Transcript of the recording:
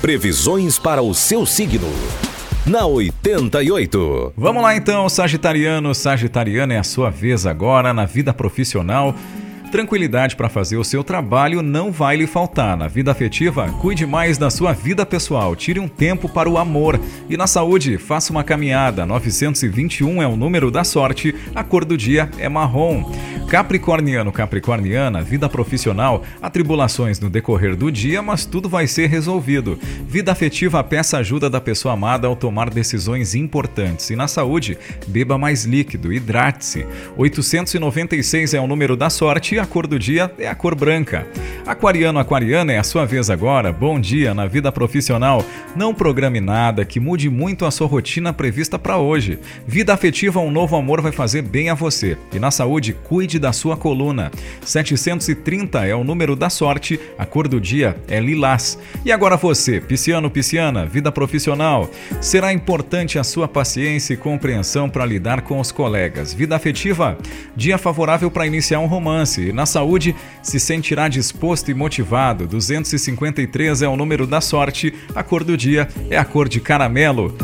Previsões para o seu signo. Na 88. Vamos lá então, Sagitariano, Sagitariana é a sua vez agora na vida profissional. Tranquilidade para fazer o seu trabalho não vai lhe faltar. Na vida afetiva, cuide mais da sua vida pessoal, tire um tempo para o amor. E na saúde, faça uma caminhada. 921 é o número da sorte, a cor do dia é marrom. Capricorniano, Capricorniana, vida profissional, atribulações no decorrer do dia, mas tudo vai ser resolvido. Vida afetiva, peça ajuda da pessoa amada ao tomar decisões importantes. E na saúde, beba mais líquido, hidrate-se. 896 é o número da sorte, a cor do dia é a cor branca. Aquariano, Aquariana é a sua vez agora. Bom dia na vida profissional. Não programe nada que mude muito a sua rotina prevista para hoje. Vida afetiva, um novo amor vai fazer bem a você. E na saúde, cuide da sua coluna. 730 é o número da sorte, a cor do dia é lilás. E agora você, pisciano, pisciana, vida profissional. Será importante a sua paciência e compreensão para lidar com os colegas. Vida afetiva, dia favorável para iniciar um romance. E na saúde, se sentirá disposto e motivado. 253 é o número da sorte, a cor do dia é a cor de caramelo.